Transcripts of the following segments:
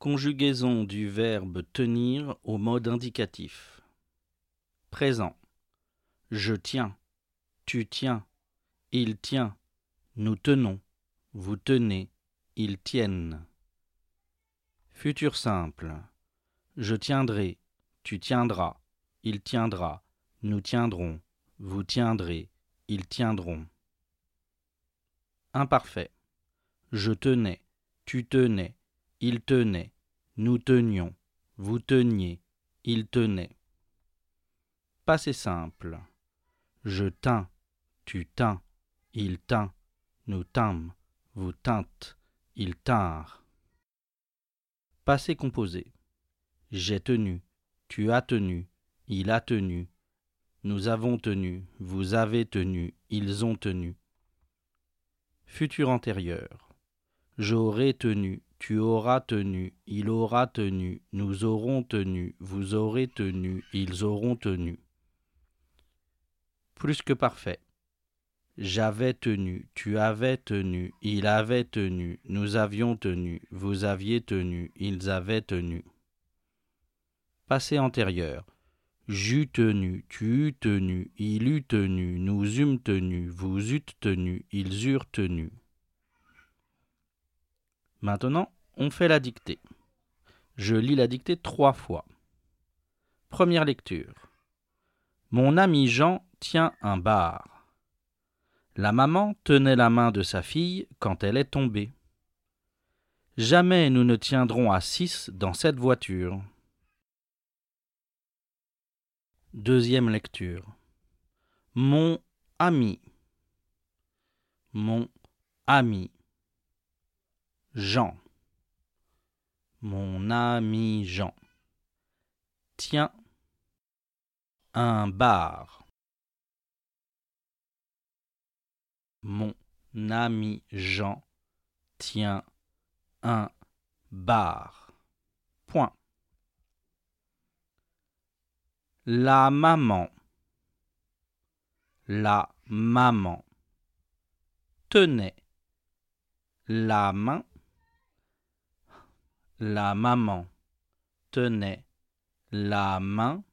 Conjugaison du verbe tenir au mode indicatif. Présent. Je tiens. Tu tiens. Il tient. Nous tenons. Vous tenez. Ils tiennent. Futur simple. Je tiendrai. Tu tiendras. Il tiendra. Nous tiendrons. Vous tiendrez. Ils tiendront. Imparfait. Je tenais. Tu tenais. Il tenait. Nous tenions. Vous teniez. Il tenait. Passé simple. Je tins. Tu tins. Il tint. Nous tîmes. Vous tîntes. Ils tinrent. Passé composé. J'ai tenu. Tu as tenu. Il a tenu. Nous avons tenu. Vous avez tenu. Ils ont tenu. Futur antérieur. J'aurai tenu. Tu auras tenu. Il aura tenu. Nous aurons tenu. Vous aurez tenu. Ils auront tenu. Plus que parfait. J'avais tenu, tu avais tenu, il avait tenu, nous avions tenu, vous aviez tenu, ils avaient tenu. Passé antérieur. J'eus tenu, tu eus tenu, il eut tenu, nous eûmes tenu, vous eûtes tenu, ils eurent tenu. Maintenant, on fait la dictée. Je lis la dictée trois fois. Première lecture. Mon ami Jean tient un bar. La maman tenait la main de sa fille quand elle est tombée. Jamais nous ne tiendrons à six dans cette voiture. Deuxième lecture. Mon ami. Mon ami. Jean. Mon ami Jean. Tiens. Un bar. Mon ami Jean tient un bar. Point. La maman. La maman tenait la main. La maman tenait la main.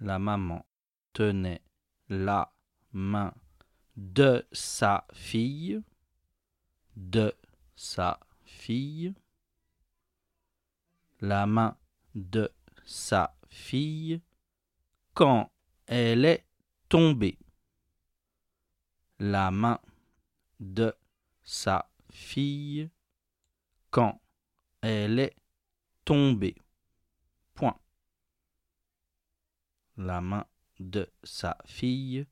La maman tenait la main de sa fille, de sa fille, la main de sa fille quand elle est tombée, la main de sa fille quand elle est tombée. Point. La main de sa fille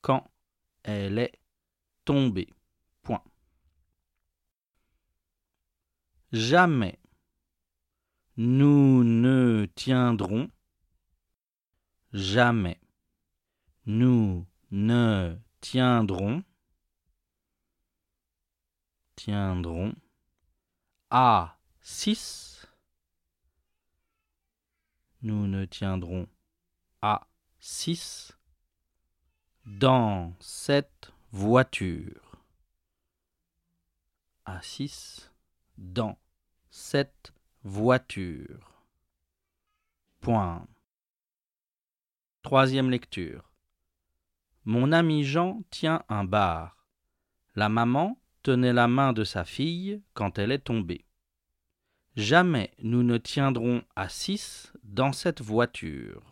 quand elle est tombée. Point. Jamais nous ne tiendrons, jamais nous ne tiendrons, tiendrons à six, nous ne tiendrons à six dans cette voiture. À 6. Dans cette voiture. Point. Troisième lecture. Mon ami Jean tient un bar. La maman tenait la main de sa fille quand elle est tombée. Jamais nous ne tiendrons à six dans cette voiture.